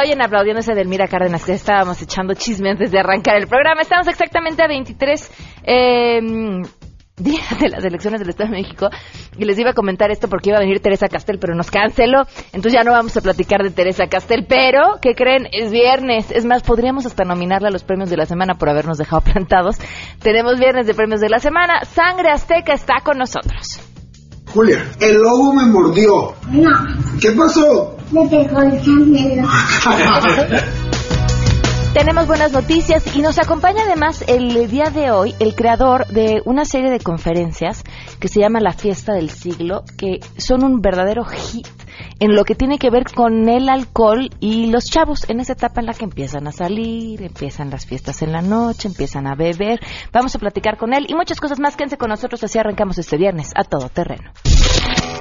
la oyen aplaudiéndose de Elmira Cárdenas, que estábamos echando chisme antes de arrancar el programa. Estamos exactamente a 23 eh, días de las elecciones del Estado de México y les iba a comentar esto porque iba a venir Teresa Castel, pero nos canceló. Entonces ya no vamos a platicar de Teresa Castel, pero, ¿qué creen? Es viernes. Es más, podríamos hasta nominarla a los premios de la semana por habernos dejado plantados. Tenemos viernes de premios de la semana. Sangre Azteca está con nosotros. Julia, el lobo me mordió. No, ¿Qué pasó? me pegó el candelo. Tenemos buenas noticias y nos acompaña además el día de hoy el creador de una serie de conferencias que se llama La Fiesta del Siglo, que son un verdadero hit en lo que tiene que ver con el alcohol y los chavos en esa etapa en la que empiezan a salir, empiezan las fiestas en la noche, empiezan a beber. Vamos a platicar con él y muchas cosas más. Quédense con nosotros, así arrancamos este viernes a todo terreno.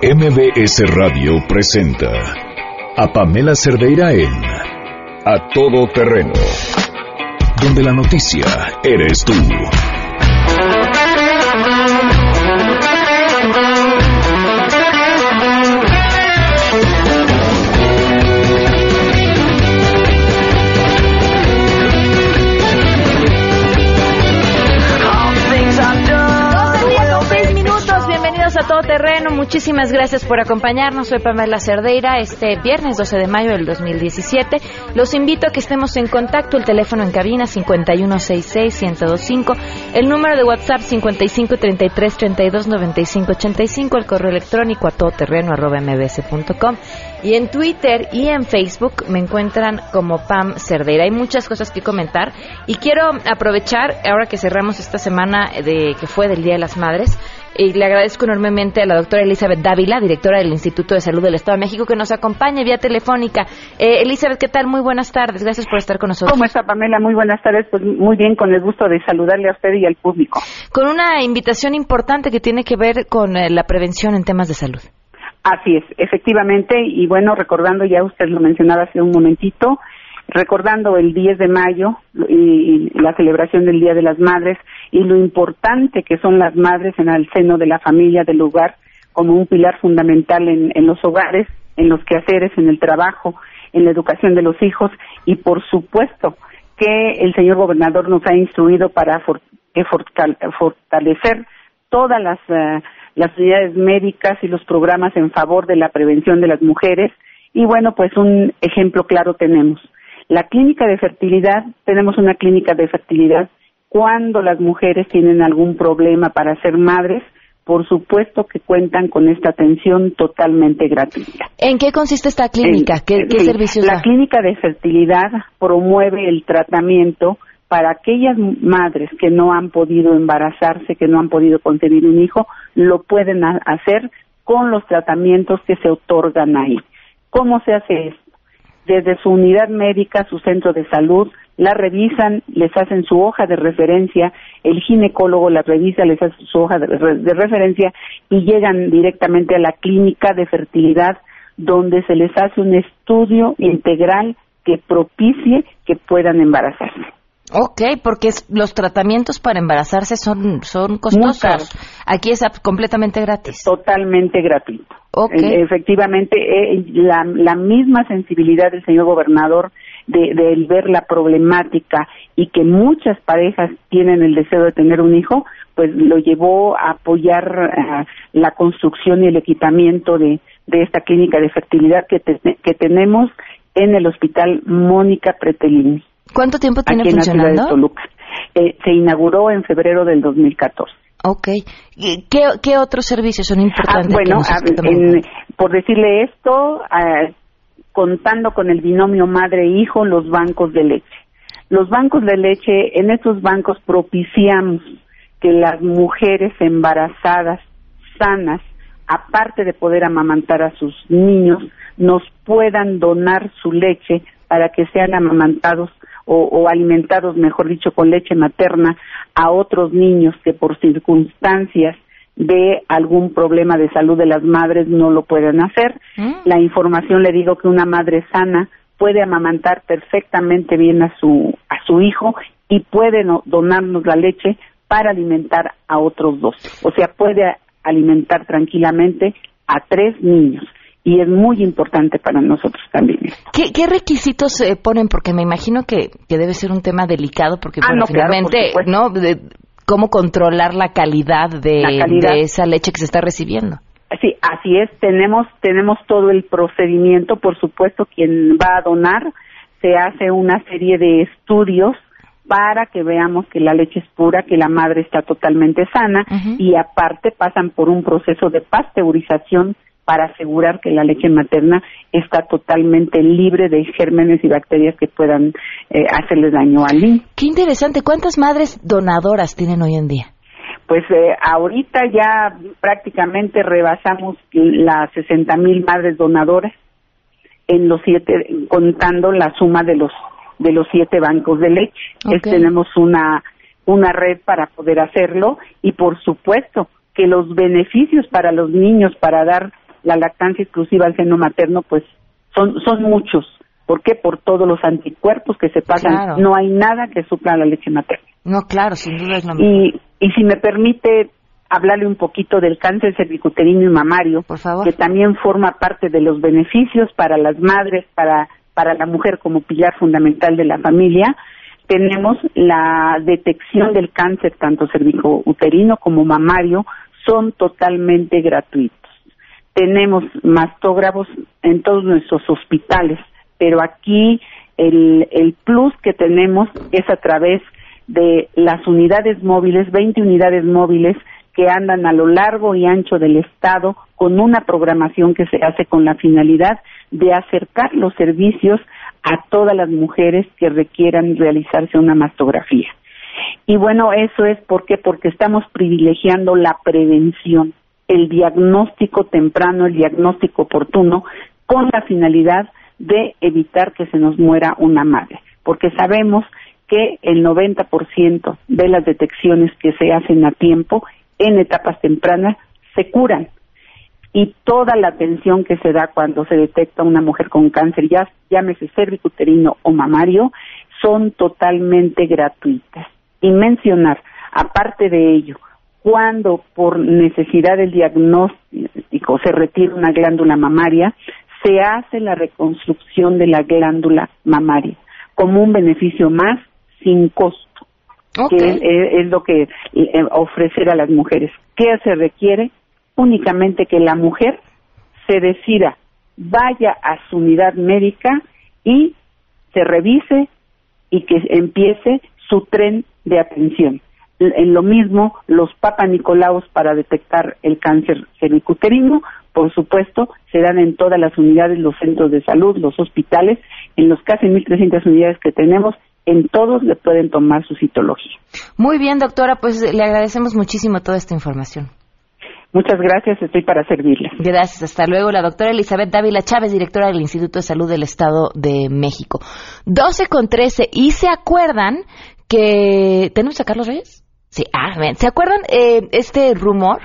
MBS Radio presenta a Pamela Cerdeira en A Todo Terreno, donde la noticia eres tú. Terreno, muchísimas gracias por acompañarnos, soy Pamela Cerdeira, este viernes 12 de mayo del 2017, los invito a que estemos en contacto, el teléfono en cabina 5166-1025, el número de WhatsApp 5533-329585, el correo electrónico a todoterreno arroba y en Twitter y en Facebook me encuentran como Pam Cerdeira. Hay muchas cosas que comentar. Y quiero aprovechar, ahora que cerramos esta semana de que fue del Día de las Madres, y le agradezco enormemente a la doctora Elizabeth Dávila, directora del Instituto de Salud del Estado de México, que nos acompañe vía telefónica. Eh, Elizabeth, ¿qué tal? Muy buenas tardes. Gracias por estar con nosotros. ¿Cómo está Pamela? Muy buenas tardes. Pues muy bien, con el gusto de saludarle a usted y al público. Con una invitación importante que tiene que ver con eh, la prevención en temas de salud. Así es, efectivamente, y bueno, recordando ya usted lo mencionaba hace un momentito, recordando el 10 de mayo y, la celebración del Día de las Madres y lo importante que son las madres en el seno de la familia, del hogar, como un pilar fundamental en, los hogares, en los quehaceres, en el trabajo, en la educación de los hijos y por supuesto que el señor gobernador nos ha instruido para for- que fortal- fortalecer todas eh, las unidades médicas y los programas en favor de la prevención de las mujeres. Y bueno pues un ejemplo claro tenemos la clínica de fertilidad tenemos una clínica de fertilidad cuando las mujeres tienen algún problema para ser madres por supuesto que cuentan con esta atención totalmente gratuita ¿En qué consiste esta clínica? ¿Qué, qué sí, servicios La da? clínica de fertilidad promueve el tratamiento para aquellas madres que no han podido embarazarse, que no han podido concebir un hijo, lo pueden ha- hacer con los tratamientos que se otorgan ahí. ¿Cómo se hace esto? Desde su unidad médica, su centro de salud, la revisan, les hacen su hoja de referencia, el ginecólogo la revisa, les hace su hoja de, de referencia y llegan directamente a la clínica de fertilidad donde se les hace un estudio integral que propicie que puedan embarazarse. Ok, porque es- los tratamientos para embarazarse son, son costosos. Aquí es completamente gratis. Totalmente gratuito. Ok. Eh, efectivamente, eh, la, la misma sensibilidad del señor gobernador de, de ver la problemática y que muchas parejas tienen el deseo de tener un hijo, pues lo llevó a apoyar ah, la construcción y el equipamiento de, de esta clínica de fertilidad que, te- que tenemos en el hospital Mónica Pretelini. ¿Cuánto tiempo tiene aquí en la ciudad de funcionando? Toluca. Eh, se inauguró en febrero del 2014. Ok. ¿Y ¿Qué, qué otros servicios son Ah, importantes? bueno, ah, esté en- por decirle esto, ah, contando con el binomio madre-hijo, los bancos de leche. Los bancos de leche, en estos bancos propiciamos que las mujeres embarazadas, sanas, aparte de poder amamantar a sus niños, nos puedan donar su leche para que sean amamantados o, o alimentados, mejor dicho, con leche materna a otros niños que por circunstancias de algún problema de salud de las madres no lo pueden hacer. Mm. La información le digo que una madre sana puede amamantar perfectamente bien a su a su hijo y puede no- donarnos la leche para alimentar a otros dos. O sea, puede alimentar tranquilamente a tres niños. Y es muy importante para nosotros también. ¿Qué, qué requisitos se ponen? Porque me imagino que, que debe ser un tema delicado, porque Ah, no, claro, finalmente, por supuesto. ¿no? De- ¿Cómo controlar la calidad, de, La calidad. de esa leche que se está recibiendo? Sí, así es. Tenemos tenemos todo el procedimiento. Por supuesto, quien va a donar se hace una serie de estudios para que veamos que la leche es pura, que la madre está totalmente sana y aparte pasan por un proceso de pasteurización para asegurar que la leche materna está totalmente libre de gérmenes y bacterias que puedan eh, hacerle daño al niño. Qué interesante. ¿Cuántas madres donadoras tienen hoy en día? Pues eh, ahorita ya prácticamente rebasamos las 60 mil madres donadoras en los siete, contando la suma de los de los siete bancos de leche. Es- tenemos una una red para poder hacerlo y por supuesto que los beneficios para los niños para dar la lactancia exclusiva al seno materno pues son son muchos. ¿Por qué? Por todos los anticuerpos que se pasan. Claro. No hay nada que supla la leche materna. No, claro, sin duda es lo. Y, y si me permite hablarle un poquito del cáncer cervicuterino y mamario, Por favor. que también forma parte de los beneficios para las madres, para, para la mujer como pilar fundamental de la familia, tenemos la detección del cáncer tanto cervicouterino como mamario, son totalmente gratuitos. Tenemos mastógrafos en todos nuestros hospitales, pero aquí el, el plus que tenemos es a través de las unidades móviles, 20 unidades móviles que andan a lo largo y ancho del estado con una programación que se hace con la finalidad de acercar los servicios a todas las mujeres que requieran realizarse una mastografía. Y bueno, eso es porque porque estamos privilegiando la prevención, el diagnóstico temprano, el diagnóstico oportuno con la finalidad de evitar que se nos muera una madre, porque sabemos que el 90% de las detecciones que se hacen a tiempo en etapas tempranas se curan y toda la atención que se da cuando se detecta una mujer con cáncer, ya llámese cervicuterino o mamario, son totalmente gratuitas. Y mencionar, aparte de ello, cuando por necesidad del diagnóstico se retira una glándula mamaria, se hace la reconstrucción de la glándula mamaria como un beneficio más sin costo que es, es- es lo que eh, ofrecer a las mujeres. ¿Qué se requiere? Únicamente que la mujer se decida, vaya a su unidad médica y se revise y que empiece su tren de atención. En lo mismo, los papanicolaos para detectar el cáncer cervicuterino, por supuesto, se dan en todas las unidades, los centros de salud, los hospitales, en los casi 1.300 unidades que tenemos, en todos le pueden tomar su citología. Muy bien, doctora, pues le agradecemos muchísimo toda esta información. Muchas gracias, estoy para servirles. Gracias, hasta luego. La doctora Elizabeth Dávila Chávez, directora del Instituto de Salud del Estado de México. 12 con 13. ¿Y se acuerdan que... ¿Tenemos a Carlos Reyes? Sí, ah, bien. ¿Se acuerdan eh, este rumor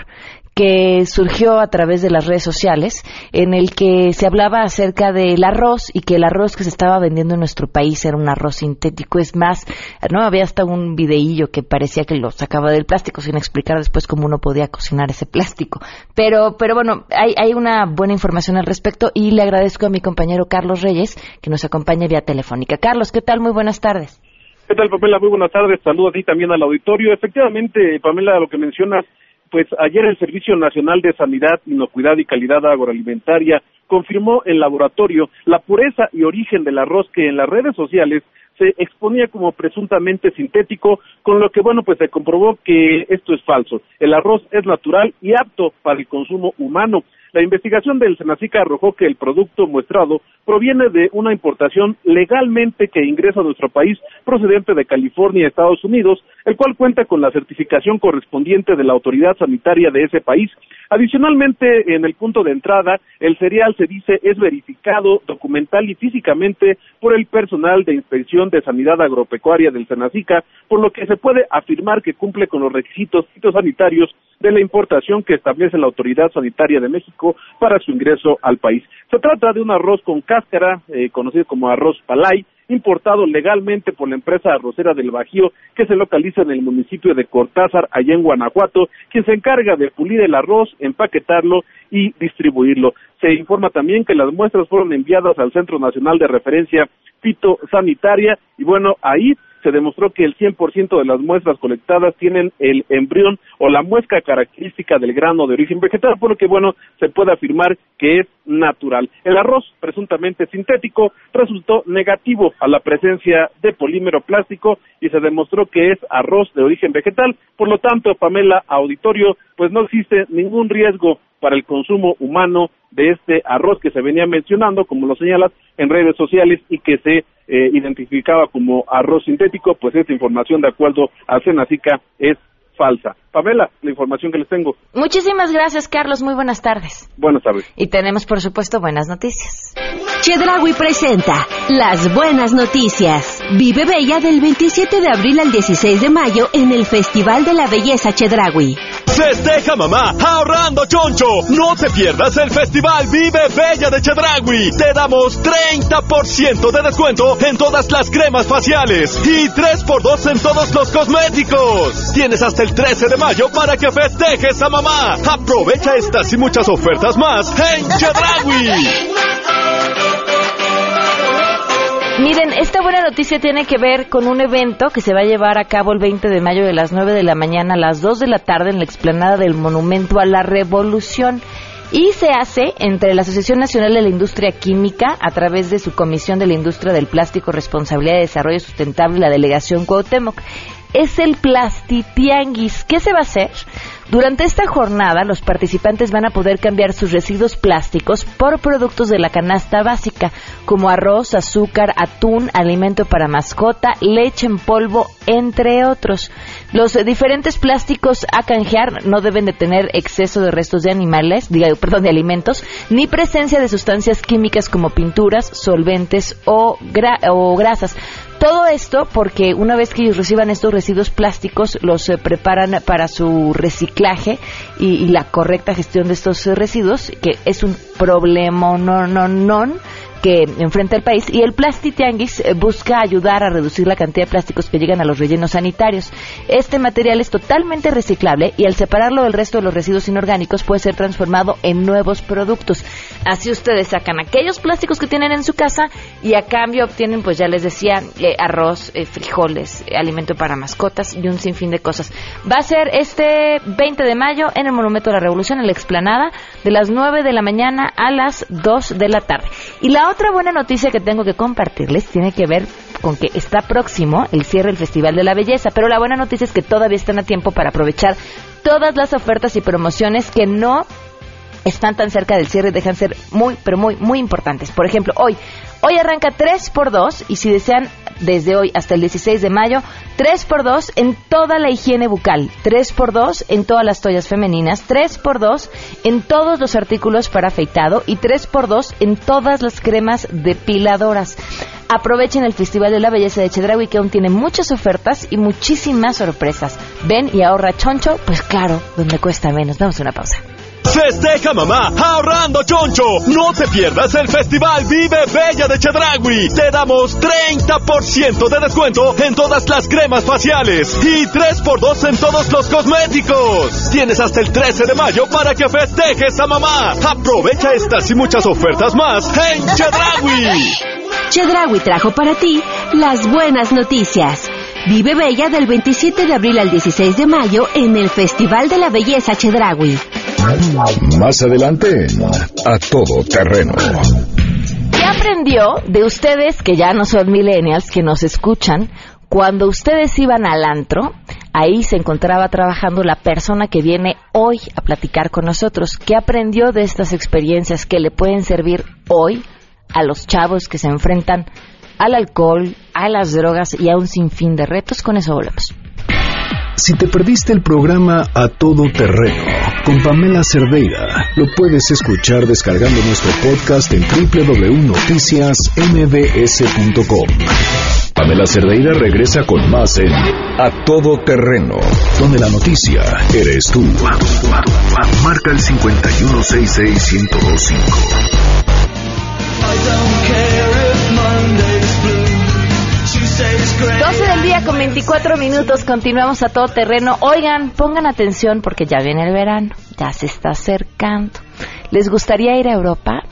que surgió a través de las redes sociales en el que se hablaba acerca del arroz y que el arroz que se estaba vendiendo en nuestro país era un arroz sintético. Es más, no había hasta un videillo que parecía que lo sacaba del plástico sin explicar después cómo uno podía cocinar ese plástico. Pero, pero bueno, hay, hay una buena información al respecto y le agradezco a mi compañero Carlos Reyes que nos acompaña vía telefónica. Carlos, ¿qué tal? Muy buenas tardes. ¿Qué tal, Pamela? Muy buenas tardes. Saludos a ti también al auditorio. Efectivamente, Pamela, lo que mencionas, pues ayer el Servicio Nacional de Sanidad, Inocuidad y Calidad Agroalimentaria confirmó en laboratorio la pureza y origen del arroz que en las redes sociales se exponía como presuntamente sintético, con lo que, bueno, pues se comprobó que esto es falso. El arroz es natural y apto para el consumo humano. La investigación del Senacica arrojó que el producto muestrado proviene de una importación legalmente que ingresa a nuestro país procedente de California, Estados Unidos, el cual cuenta con la certificación correspondiente de la autoridad sanitaria de ese país. Adicionalmente, en el punto de entrada, el cereal se dice es verificado documental y físicamente por el personal de inspección de sanidad agropecuaria del Senacica, por lo que se puede afirmar que cumple con los requisitos fitosanitarios de la importación que establece la autoridad sanitaria de México para su ingreso al país. Se trata de un arroz con cáscara, eh, conocido como arroz palay, importado legalmente por la empresa arrocera del Bajío, que se localiza en el municipio de Cortázar, allá en Guanajuato, quien se encarga de pulir el arroz, empaquetarlo y distribuirlo. Se informa también que las muestras fueron enviadas al Centro Nacional de Referencia Fitosanitaria y bueno, ahí se demostró que el 100% de las muestras colectadas tienen el embrión o la muesca característica del grano de origen vegetal, por lo que, bueno, se puede afirmar que es natural. El arroz, presuntamente sintético, resultó negativo a la presencia de polímero plástico y se demostró que es arroz de origen vegetal. Por lo tanto, Pamela, auditorio, pues no existe ningún riesgo para el consumo humano de este arroz que se venía mencionando, como lo señalas, en redes sociales y que se eh, identificaba como arroz sintético, pues esta información de acuerdo a Senacica es falsa. Pamela, la información que les tengo. Muchísimas gracias, Carlos. Muy buenas tardes. Buenas tardes. Y tenemos, por supuesto, buenas noticias. Chedragui presenta Las Buenas Noticias. Vive Bella del 27 de abril al 16 de mayo en el Festival de la Belleza Chedragui. Festeja mamá ahorrando choncho. No te pierdas el festival Vive Bella de Chedragui. Te damos 30% de descuento en todas las cremas faciales y 3x2 en todos los cosméticos. Tienes hasta el 13 de mayo para que festejes a mamá. Aprovecha estas y muchas ofertas más en Chedragui. Miren, esta buena noticia tiene que ver con un evento que se va a llevar a cabo el 20 de mayo de las 9 de la mañana a las 2 de la tarde en la explanada del Monumento a la Revolución. Y se hace entre la Asociación Nacional de la Industria Química, a través de su Comisión de la Industria del Plástico, Responsabilidad de Desarrollo Sustentable y la Delegación Cuauhtémoc. Es el Plastitianguis. ¿Qué se va a hacer? Durante esta jornada, los participantes van a poder cambiar sus residuos plásticos por productos de la canasta básica, como arroz, azúcar, atún, alimento para mascota, leche en polvo, entre otros. Los diferentes plásticos a canjear no deben de tener exceso de restos de animales, perdón, de alimentos, ni presencia de sustancias químicas como pinturas, solventes o, o grasas. Todo esto porque una vez que ellos reciban estos residuos plásticos, los eh, preparan para su reciclaje y, y, la correcta gestión de estos residuos, que es un problema no, no, no que enfrenta el país y el Plastitianguis eh, busca ayudar a reducir la cantidad de plásticos que llegan a los rellenos sanitarios. Este material es totalmente reciclable y al separarlo del resto de los residuos inorgánicos puede ser transformado en nuevos productos. Así ustedes sacan aquellos plásticos que tienen en su casa y a cambio obtienen, pues ya les decía, eh, arroz, eh, frijoles, alimento para mascotas y un sinfín de cosas. Va a ser este 20 de mayo en el Monumento de la Revolución, en la explanada, de las 9 de la mañana a las 2 de la tarde. Y la otra buena noticia que tengo que compartirles tiene que ver con que está próximo el cierre del Festival de la Belleza, pero la buena noticia es que todavía están a tiempo para aprovechar todas las ofertas y promociones que no están tan cerca del cierre dejan ser muy, pero muy, muy importantes. Por ejemplo, hoy, hoy arranca 3x2 y si desean desde hoy hasta el 16 de mayo, 3x2 en toda la higiene bucal, 3x2 en todas las toallas femeninas, 3x2 en todos los artículos para afeitado y 3x2 en todas las cremas depiladoras. Aprovechen el Festival de la Belleza de Chedraui que aún tiene muchas ofertas y muchísimas sorpresas. Ven y ahorra choncho, pues claro, donde cuesta menos. Vamos a una pausa. Festeja mamá ahorrando choncho. No te pierdas el festival Vive Bella de Chedragui. Te damos 30% de descuento en todas las cremas faciales y 3x2 en todos los cosméticos. Tienes hasta el 13 de mayo para que festejes a mamá. Aprovecha estas y muchas ofertas más en Chedragui. Chedragui trajo para ti las buenas noticias. Vive Bella del 27 de abril al 16 de mayo en el Festival de la Belleza Chedragui. Más adelante en A Todo Terreno. ¿Qué aprendió de ustedes que ya no son millennials, que nos escuchan? Cuando ustedes iban al antro, ahí se encontraba trabajando la persona que viene hoy a platicar con nosotros. ¿Qué aprendió de estas experiencias que le pueden servir hoy a los chavos que se enfrentan al alcohol, a las drogas y a un sinfín de retos? Con eso volvemos. Si te perdiste el programa A Todo Terreno con Pamela Cerdeira, lo puedes escuchar descargando nuestro podcast en www.noticiasmbs.com. Pamela Cerdeira regresa con más en A Todo Terreno, donde la noticia eres tú. Marca el 5166125. 12 del día con 24 minutos, continuamos a todo terreno. Oigan, pongan atención porque ya viene el verano, ya se está acercando. ¿Les gustaría ir a Europa?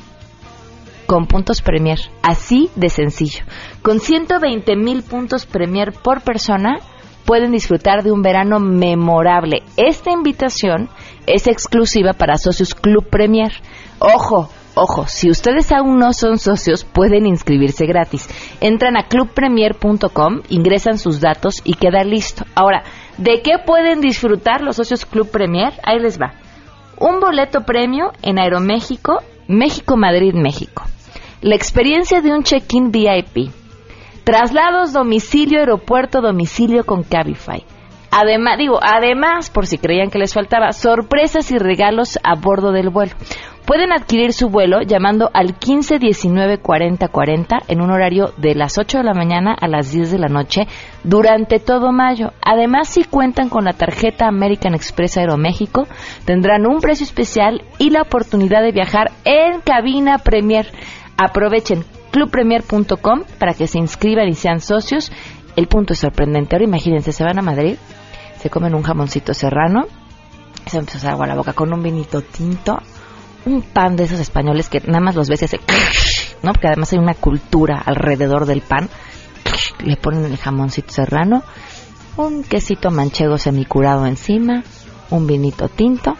Con puntos Premier, así de sencillo. Con 120 mil puntos Premier por persona, pueden disfrutar de un verano memorable. Esta invitación es exclusiva para socios Club Premier. Ojo, Ojo, si ustedes aún no son socios, pueden inscribirse gratis. Entran a clubpremier.com, ingresan sus datos y queda listo. Ahora, ¿de qué pueden disfrutar los socios Club Premier? Ahí les va. Un boleto premio en Aeroméxico, México-Madrid, México. La experiencia de un check-in VIP. Traslados domicilio, aeropuerto, domicilio con Cabify. Además, digo, además, por si creían que les faltaba, sorpresas y regalos a bordo del vuelo. Pueden adquirir su vuelo llamando al 15 19 40 40 en un horario de las 8 de la mañana a las 10 de la noche durante todo mayo. Además, si cuentan con la tarjeta American Express Aeroméxico, tendrán un precio especial y la oportunidad de viajar en cabina Premier. Aprovechen clubpremier.com para que se inscriban y sean socios. El punto es sorprendente. Ahora imagínense, se van a Madrid, se comen un jamoncito serrano, se empieza a agua la boca con un vinito tinto un pan de esos españoles que nada más los ves y hace, ¿no? Porque además hay una cultura alrededor del pan. Le ponen el jamoncito serrano, un quesito manchego semicurado encima, un vinito tinto,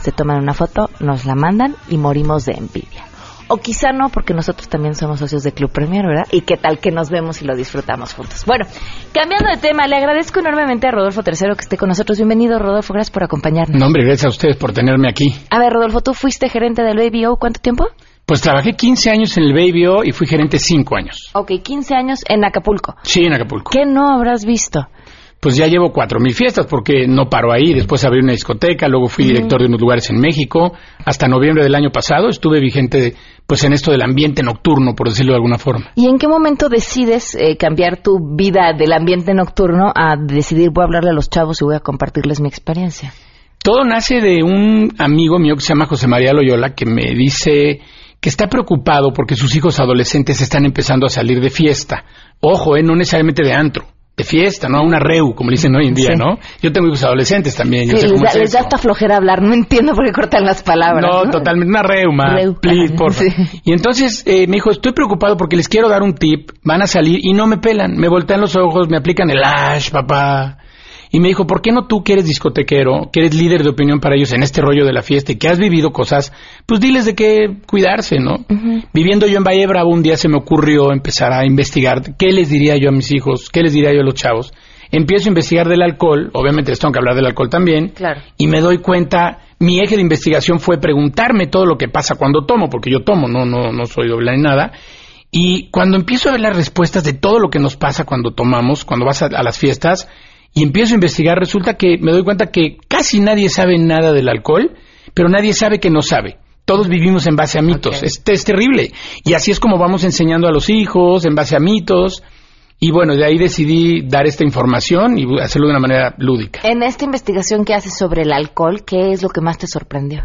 se toman una foto, nos la mandan y morimos de envidia. O quizá no, porque nosotros también somos socios de Club Premier, ¿verdad? Y qué tal que nos vemos y lo disfrutamos juntos. Bueno, cambiando de tema, le agradezco enormemente a Rodolfo Tercero que esté con nosotros. Bienvenido, Rodolfo, gracias por acompañarnos. No, hombre, gracias a ustedes por tenerme aquí. A ver, Rodolfo, tú fuiste gerente del Baby O, ¿cuánto tiempo? Pues trabajé 15 años en el Baby O y fui gerente 5 años. Ok, 15 años en Acapulco. Sí, en Acapulco. ¿Qué no habrás visto? Pues ya llevo cuatro mil fiestas porque no paro ahí. Después abrí una discoteca, luego fui director de unos lugares en México. Hasta noviembre del año pasado estuve vigente pues en esto del ambiente nocturno, por decirlo de alguna forma. ¿Y en qué momento decides eh, cambiar tu vida del ambiente nocturno a decidir voy a hablarle a los chavos y voy a compartirles mi experiencia? Todo nace de un amigo mío que se llama José María Loyola que me dice que está preocupado porque sus hijos adolescentes están empezando a salir de fiesta. Ojo, eh, no necesariamente de antro de fiesta, ¿no? Una reu, como dicen hoy en día, ¿no? Yo tengo hijos adolescentes también. Sí, les, da, les da hasta flojera hablar, no entiendo por qué cortan las palabras. No, totalmente, una reu, ma. Please, por Y entonces eh, me dijo, estoy preocupado porque les quiero dar un tip, van a salir y no me pelan, me voltean los ojos, me aplican el ash, papá. Y me dijo, ¿por qué no tú que eres discotequero, que eres líder de opinión para ellos en este rollo de la fiesta y que has vivido cosas, pues diles de qué cuidarse, ¿no? Viviendo yo en Valle Bravo, un día se me ocurrió empezar a investigar qué les diría yo a mis hijos, qué les diría yo a los chavos. Empiezo a investigar del alcohol, obviamente les tengo que hablar del alcohol también, claro. y me doy cuenta, mi eje de investigación fue preguntarme todo lo que pasa cuando tomo, porque yo tomo, no, no, no soy doble ni nada, y cuando empiezo a ver las respuestas de todo lo que nos pasa cuando tomamos, cuando vas a las fiestas, y empiezo a investigar, resulta que me doy cuenta que casi nadie sabe nada del alcohol, pero nadie sabe que no sabe. Todos vivimos en base a mitos. Es, es, terrible. Y así es como vamos enseñando a los hijos, en base a mitos. Y bueno, de ahí decidí dar esta información y hacerlo de una manera lúdica. En esta investigación que haces sobre el alcohol, ¿qué es lo que más te sorprendió?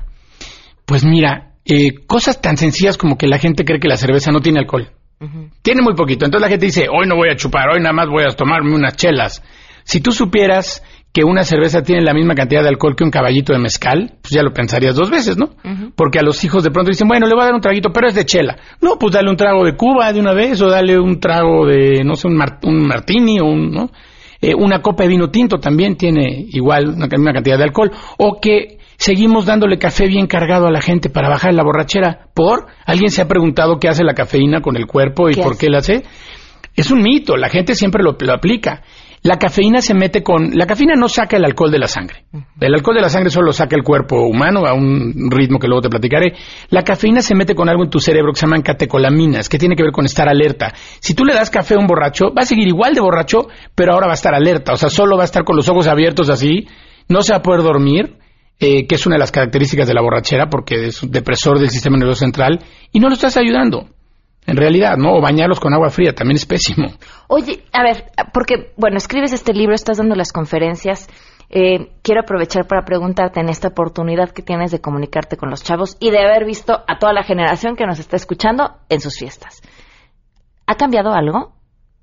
Pues mira, eh, cosas tan sencillas como que la gente cree que la cerveza no tiene alcohol. Tiene muy poquito. Entonces la gente dice, hoy no voy a chupar, hoy nada más voy a tomarme unas chelas. Si tú supieras que una cerveza tiene la misma cantidad de alcohol que un caballito de mezcal, pues ya lo pensarías dos veces, ¿no? Porque a los hijos de pronto dicen, bueno, le voy a dar un traguito, pero es de chela. No, pues dale un trago de Cuba de una vez, o dale un trago de, no sé, un, martini, o un, ¿no? Eh, una copa de vino tinto también tiene igual una cantidad de alcohol. O que seguimos dándole café bien cargado a la gente para bajar la borrachera. ¿Por? ¿Alguien se ha preguntado qué hace la cafeína con el cuerpo y por qué la hace? Es un mito, la gente siempre lo, lo aplica. La cafeína se mete con... La cafeína no saca el alcohol de la sangre. El alcohol de la sangre solo saca el cuerpo humano a un ritmo que luego te platicaré. La cafeína se mete con algo en tu cerebro que se llaman catecolaminas, que tiene que ver con estar alerta. Si tú le das café a un borracho, va a seguir igual de borracho, pero ahora va a estar alerta. O sea, solo va a estar con los ojos abiertos así, no se va a poder dormir, eh, que es una de las características de la borrachera, porque es un depresor del sistema nervioso central, y no lo estás ayudando en realidad, ¿no? O bañarlos con agua fría también es pésimo. Oye, a ver, porque, bueno, escribes este libro, estás dando las conferencias. Eh, quiero aprovechar para preguntarte en esta oportunidad que tienes de comunicarte con los chavos y de haber visto a toda la generación que nos está escuchando en sus fiestas. ¿Ha cambiado algo?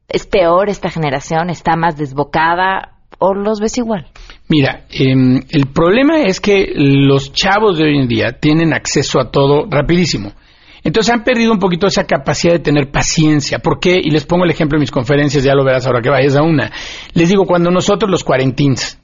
¿Es peor esta generación? ¿Está más desbocada? ¿O los ves igual? Mira, em, el problema es que los chavos de hoy en día tienen acceso a todo rapidísimo. Entonces han perdido un poquito esa capacidad de tener paciencia. ¿Por qué? Y les pongo el ejemplo en mis conferencias, ya lo verás ahora que vayas a una. Les digo, cuando nosotros los cuarentins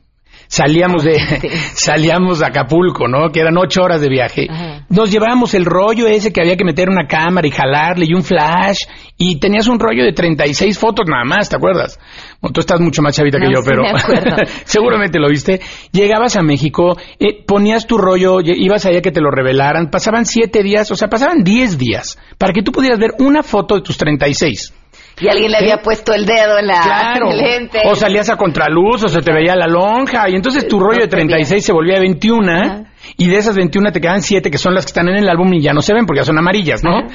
salíamos de salíamos a Acapulco, ¿no? Que eran ocho horas de viaje. Nos llevábamos el rollo ese que había que meter una cámara y jalarle y un flash y tenías un rollo de 36 fotos nada más, ¿te acuerdas? Bueno, tú estás mucho más chavita que No, yo, sí pero me seguramente lo viste. Llegabas a México, eh, ponías tu rollo, ibas allá que te lo revelaran, pasaban siete días, o sea, pasaban diez días para que tú pudieras ver una foto de tus 36. Y alguien le había puesto el dedo en la Claro. lente. O salías a contraluz, o se te veía la lonja, y entonces tu rollo de 36 se volvía de 21, y de esas 21 te quedan 7 que son las que están en el álbum y ya no se ven porque ya son amarillas, ¿no?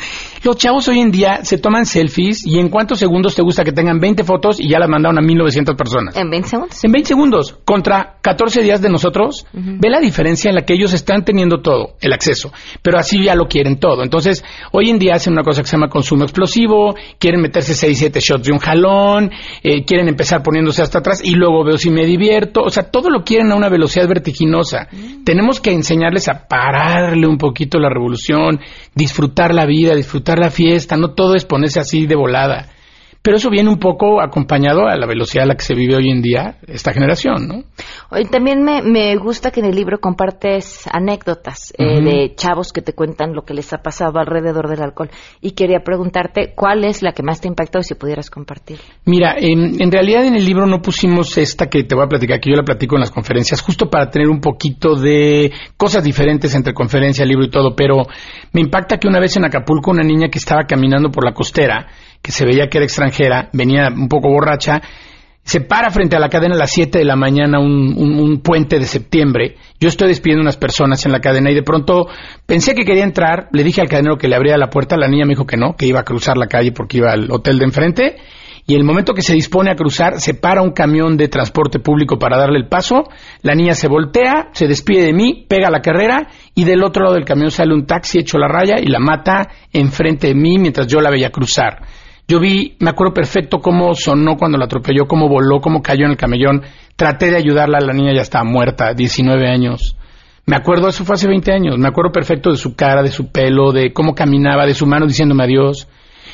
Los chavos hoy en día se toman selfies y en cuántos segundos te gusta que tengan 20 fotos y ya las mandaron a 1900 personas. En 20 segundos. En 20 segundos, contra 14 días de nosotros, ve la diferencia en la que ellos están teniendo todo, el acceso, pero así ya lo quieren todo. Entonces, hoy en día hacen una cosa que se llama consumo explosivo, quieren meterse 6, 7 shots de un jalón, eh, quieren empezar poniéndose hasta atrás y luego veo si me divierto, o sea, todo lo quieren a una velocidad vertiginosa. Tenemos que enseñarles a pararle un poquito la revolución, disfrutar la vida, disfrutar la fiesta, no todo es ponerse así de volada. Pero eso viene un poco acompañado a la velocidad a la que se vive hoy en día esta generación, ¿no? Oye, también me, me gusta que en el libro compartes anécdotas eh, de chavos que te cuentan lo que les ha pasado alrededor del alcohol. Y quería preguntarte cuál es la que más te impactó y si pudieras compartir. Mira, en, en realidad en el libro no pusimos esta que te voy a platicar, que yo la platico en las conferencias, justo para tener un poquito de cosas diferentes entre conferencia, libro y todo, pero me impacta que una vez en Acapulco una niña que estaba caminando por la costera, que se veía que era extranjera, venía un poco borracha, se para frente a la cadena a las 7 de la mañana, un, un- un puente de septiembre. Yo estoy despidiendo unas personas en la cadena y de pronto pensé que quería entrar. Le dije al cadenero que le abriera la puerta. La niña me dijo que no, que iba a cruzar la calle porque iba al hotel de enfrente. Y el momento que se dispone a cruzar, se para un camión de transporte público para darle el paso. La niña se voltea, se despide de mí, pega la carrera y del otro lado del camión sale un taxi hecho la raya y la mata enfrente de mí mientras yo la veía cruzar. Yo vi, me acuerdo perfecto cómo sonó cuando la atropelló, cómo voló, cómo cayó en el camellón. Traté de ayudarla, la niña ya estaba muerta, 19 años. Me acuerdo, eso fue hace 20 años, me acuerdo perfecto de su cara, de su pelo, de cómo caminaba, de su mano diciéndome adiós.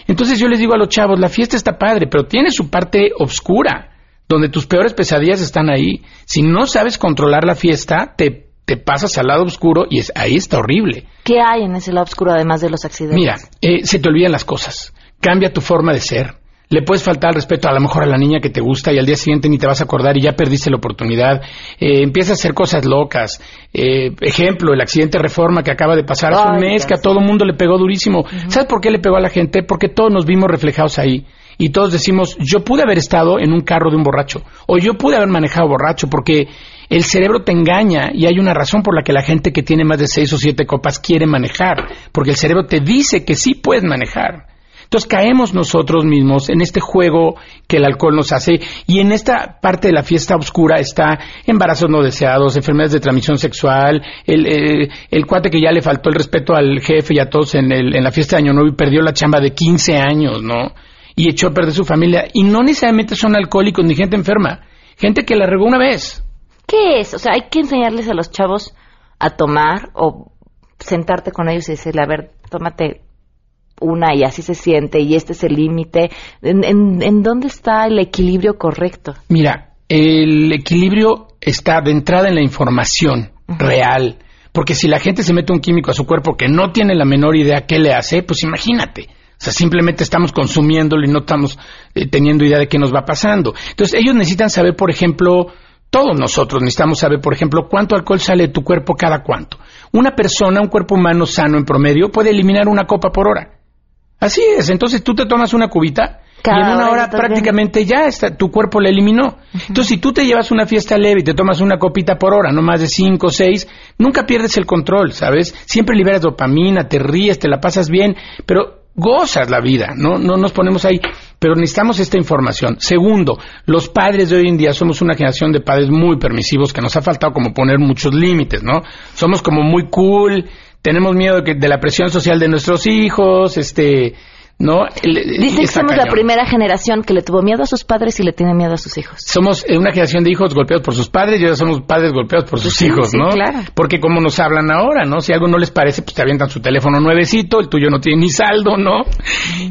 Entonces yo les digo a los chavos, la fiesta está padre, pero tiene su parte oscura, donde tus peores pesadillas están ahí. Si no sabes controlar la fiesta, te, te pasas al lado oscuro y es, ahí está horrible. ¿Qué hay en ese lado oscuro además de los accidentes? Mira, eh, se te olvidan las cosas. Cambia tu forma de ser. Le puedes faltar al respeto a lo mejor a la niña que te gusta y al día siguiente ni te vas a acordar y ya perdiste la oportunidad. Eh, empiezas a hacer cosas locas. Eh, ejemplo, el accidente reforma que acaba de pasar hace un mes que a todo mundo le pegó durísimo. ¿Sabes por qué le pegó a la gente? Porque todos nos vimos reflejados ahí. Y todos decimos, yo pude haber estado en un carro de un borracho. O yo pude haber manejado borracho porque el cerebro te engaña y hay una razón por la que la gente que tiene más de seis o siete copas quiere manejar. Porque el cerebro te dice que sí puedes manejar. Entonces caemos nosotros mismos en este juego que el alcohol nos hace y en esta parte de la fiesta oscura está embarazos no deseados, enfermedades de transmisión sexual, el, eh, cuate que ya le faltó el respeto al jefe y a todos en, el- en la fiesta de Año Nuevo y perdió la chamba de 15 años, ¿no? Y echó a perder su familia. Y no necesariamente son alcohólicos ni gente enferma, gente que la regó una vez. ¿Qué es? O sea, hay que enseñarles a los chavos a tomar o sentarte con ellos y decirle, a ver, tómate una y así se siente y este es el límite. ¿En, en, en dónde está el equilibrio correcto? Mira, el equilibrio está de entrada en la información real. Porque si la gente se mete un químico a su cuerpo que no tiene la menor idea qué le hace, pues imagínate. O sea, simplemente estamos consumiéndolo y no estamos eh, teniendo idea de qué nos va pasando. Entonces, ellos necesitan saber, por ejemplo, todos nosotros necesitamos saber, por ejemplo, cuánto alcohol sale de tu cuerpo cada cuánto. Una persona, un cuerpo humano sano en promedio, puede eliminar una copa por hora. Así es, entonces tú te tomas una cubita Cada y en una hora prácticamente ya está, tu cuerpo la eliminó. Entonces si tú te llevas una fiesta leve y te tomas una copita por hora, no más de cinco o seis, nunca pierdes el control, ¿sabes? Siempre liberas dopamina, te ríes, te la pasas bien, pero gozas la vida, no, no nos ponemos ahí, pero necesitamos esta información. Segundo, los padres de hoy en día somos una generación de padres muy permisivos que nos ha faltado como poner muchos límites, ¿no? Somos como muy cool, tenemos miedo de, que- de la presión social de nuestros hijos, este, ¿no? Dicen que somos la primera generación que le tuvo miedo a sus padres y le tiene miedo a sus hijos. Somos eh, una generación de hijos golpeados por sus padres y ahora somos padres golpeados por sus hijos, ¿no? Claro. Porque como nos hablan ahora, ¿no? Si algo no les parece, pues te avientan su teléfono nuevecito, el tuyo no tiene ni saldo, ¿no?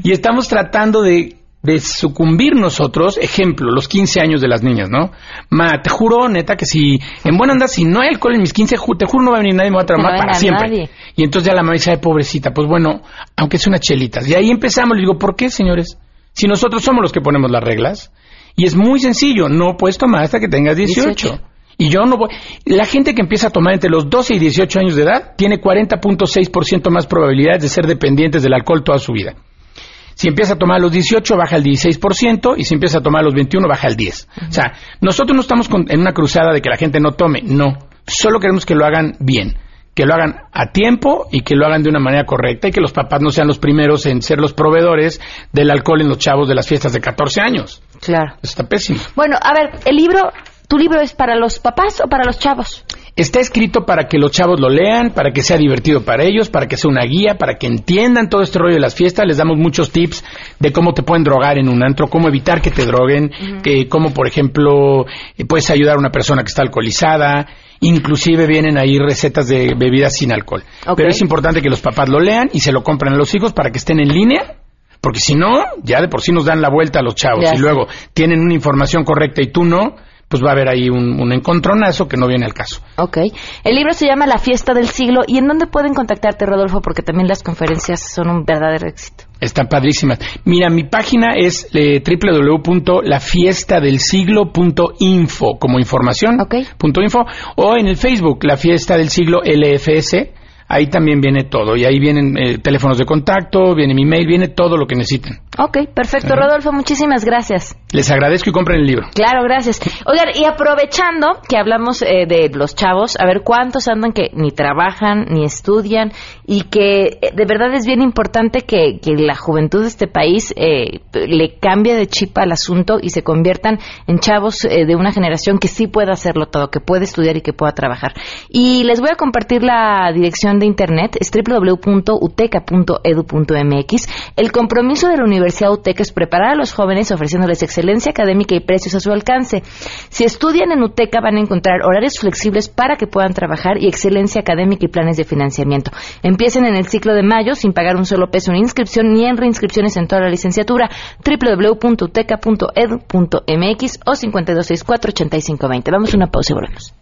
Y estamos tratando de de sucumbir nosotros, ejemplo, los 15 años de las niñas, ¿no? Ma, te juro, neta, que si en buena onda, si no hay alcohol en mis 15, te juro no va a venir nadie, me va a traumar para siempre. Y entonces ya la mamá dice, ay, pobrecita, pues bueno, aunque es una chelita. Y ahí empezamos, le digo, ¿por qué, señores? Si nosotros somos los que ponemos las reglas, y es muy sencillo, no puedes tomar hasta que tengas 18. Y yo no voy. La gente que empieza a tomar entre los 12 y 18 años de edad tiene 40.6% más probabilidades de ser dependientes del alcohol toda su vida. Si empieza a tomar a los 18, baja al 16%, y si empieza a tomar a los 21, baja al 10%. O sea, nosotros no estamos en una cruzada de que la gente no tome, no. Solo queremos que lo hagan bien, que lo hagan a tiempo y que lo hagan de una manera correcta y que los papás no sean los primeros en ser los proveedores del alcohol en los chavos de las fiestas de 14 años. Claro. está pésimo. Bueno, a ver, el libro, ¿tu libro es para los papás o para los chavos? Está escrito para que los chavos lo lean, para que sea divertido para ellos, para que sea una guía, para que entiendan todo este rollo de las fiestas. Les damos muchos tips de cómo te pueden drogar en un antro, cómo evitar que te droguen, que, cómo, por ejemplo, eh, puedes ayudar a una persona que está alcoholizada. Inclusive vienen ahí recetas de bebidas sin alcohol. Pero es importante que los papás lo lean y se lo compren a los hijos para que estén en línea porque si no, ya de por sí nos dan la vuelta a los chavos y luego tienen una información correcta y tú no, pues va a haber ahí un, encontronazo que no viene al caso. Ok. El libro se llama La fiesta del siglo. ¿Y en dónde pueden contactarte, Rodolfo? Porque también las conferencias son un verdadero éxito. Están padrísimas. Mira, mi página es eh, www.lafiestadelsiglo.info, como información. Ok. Punto info. O en el Facebook, La Fiesta del Siglo LFS Ahí también viene todo. Y ahí vienen eh, teléfonos de contacto, viene mi mail, viene todo lo que necesiten. Ok, perfecto. Rodolfo, muchísimas gracias. Les agradezco y compren el libro. Claro, gracias. Oigan, y aprovechando que hablamos eh, de los chavos, a ver cuántos andan que ni trabajan, ni estudian, y que eh, de verdad es bien importante que, la juventud de este país le cambie de chip al asunto y se conviertan en chavos de una generación que sí pueda hacerlo todo, que puede estudiar y que pueda trabajar. Y les voy a compartir la dirección internet es www.uteca.edu.mx. El compromiso de la Universidad UTECA es preparar a los jóvenes ofreciéndoles excelencia académica y precios a su alcance. Si estudian en UTECA van a encontrar horarios flexibles para que puedan trabajar y excelencia académica y planes de financiamiento. Empiecen en el ciclo de mayo sin pagar un solo peso en inscripción ni en reinscripciones en toda la licenciatura. www.uteca.edu.mx o 5264-8520. Vamos a una pausa y volvemos.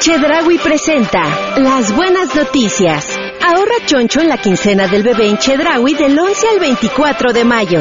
Chedragui presenta Las Buenas Noticias. Ahorra choncho en la quincena del bebé en Chedraui del 11 al 24 de mayo.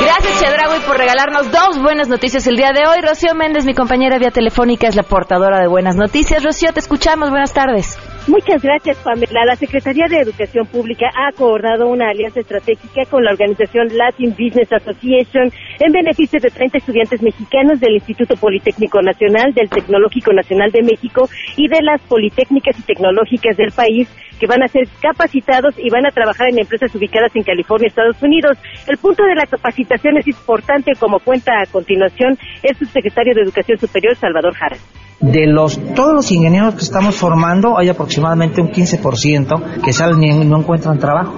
Gracias, Chedraui, por regalarnos dos buenas noticias el día de hoy. Rocío Méndez, mi compañera vía telefónica, es la portadora de buenas noticias. Rocío, te escuchamos. Buenas tardes. Muchas gracias, Pamela. La Secretaría de Educación Pública ha acordado una alianza estratégica con la organización Latin Business Association en beneficio de 30 estudiantes mexicanos del Instituto Politécnico Nacional, del Tecnológico Nacional de México y de las Politécnicas y Tecnológicas del país que van a ser capacitados y van a trabajar en empresas ubicadas en California, Estados Unidos. El punto de la capacitación es importante, como cuenta a continuación el subsecretario de Educación Superior, Salvador Jara de los todos los ingenieros que estamos formando hay aproximadamente un 15% que salen y no encuentran trabajo.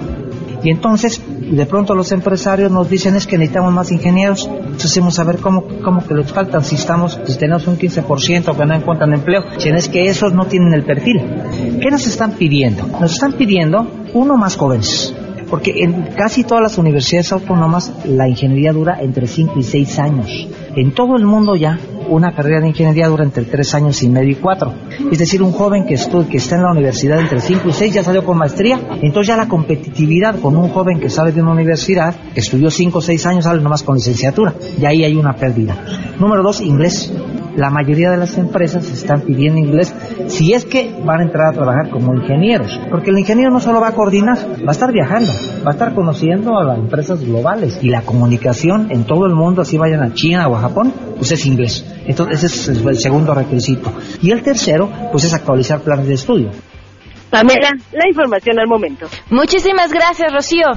Y entonces, de pronto los empresarios nos dicen es que necesitamos más ingenieros. Entonces, decimos a ver cómo, cómo que les faltan si estamos, si tenemos un 15% que no encuentran empleo. Si es que esos no tienen el perfil. ¿Qué nos están pidiendo? Nos están pidiendo, uno, más jóvenes porque en casi todas las universidades autónomas la ingeniería dura entre 5 y 6 años. En todo el mundo ya una carrera de ingeniería dura entre 3 años y medio y 4. Es decir, un joven que, que está en la universidad entre 5 y 6 ya salió con maestría. Entonces ya la competitividad con un joven que sale de una universidad, estudió 5 o 6 años, sale nomás con licenciatura. Y ahí hay una pérdida. Número 2, inglés la mayoría de las empresas están pidiendo inglés si es que van a entrar a trabajar como ingenieros. Porque el ingeniero no solo va a coordinar, va a estar viajando, va a estar conociendo a las empresas globales y la comunicación en todo el mundo, así vayan a China o a Japón, pues es inglés. Entonces ese es el segundo requisito. Y el tercero, pues es actualizar planes de estudio. Pamela, la información al momento. Muchísimas gracias, Rocío.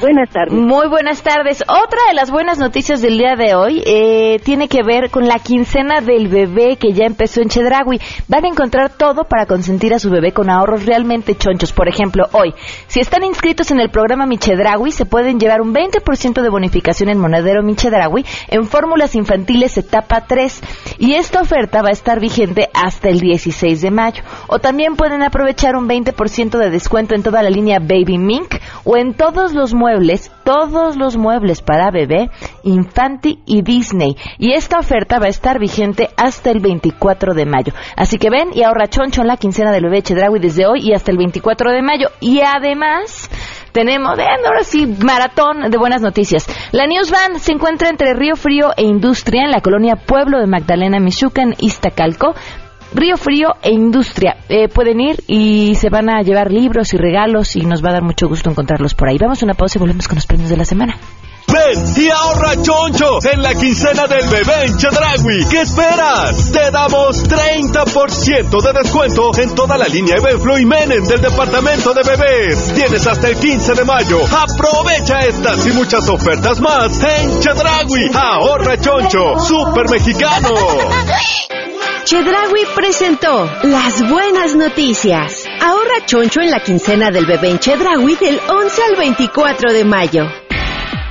Buenas tardes. Muy buenas tardes. Otra de las buenas noticias del día de hoy eh, tiene que ver con la quincena del bebé que ya empezó en Chedragui. Van a encontrar todo para consentir a su bebé con ahorros realmente chonchos. Por ejemplo, hoy, si están inscritos en el programa Michedragui, se pueden llevar un 20% de bonificación en monedero Michedragui en fórmulas infantiles etapa 3. Y esta oferta va a estar vigente hasta el 16 de mayo. O también pueden aprovechar un 20% de descuento en toda la línea Baby Mink o en todos los muebles, todos los muebles para bebé, Infanti y Disney. Y esta oferta va a estar vigente hasta el 24 de mayo. Así que ven y ahorra choncho en la quincena del bebé Chedraui desde hoy y hasta el 24 de mayo. Y además... Tenemos, ven, ahora sí, maratón de buenas noticias. La News Van se encuentra entre Río Frío e Industria en la colonia Pueblo de Magdalena, Michoacán, Iztacalco. Río Frío e Industria. Eh, pueden ir y se van a llevar libros y regalos y nos va a dar mucho gusto encontrarlos por ahí. Vamos a una pausa y volvemos con los premios de la semana. Ven y ahorra choncho en la quincena del bebé en Chedragui. ¿Qué esperas? Te damos 30% de descuento en toda la línea Evenflo y Menem del departamento de bebés. Tienes hasta el 15 de mayo. Aprovecha estas y muchas ofertas más en Chedragui. Ahorra choncho, super mexicano. Chedragui presentó las buenas noticias. Ahorra choncho en la quincena del bebé en Chedragui del 11 al 24 de mayo.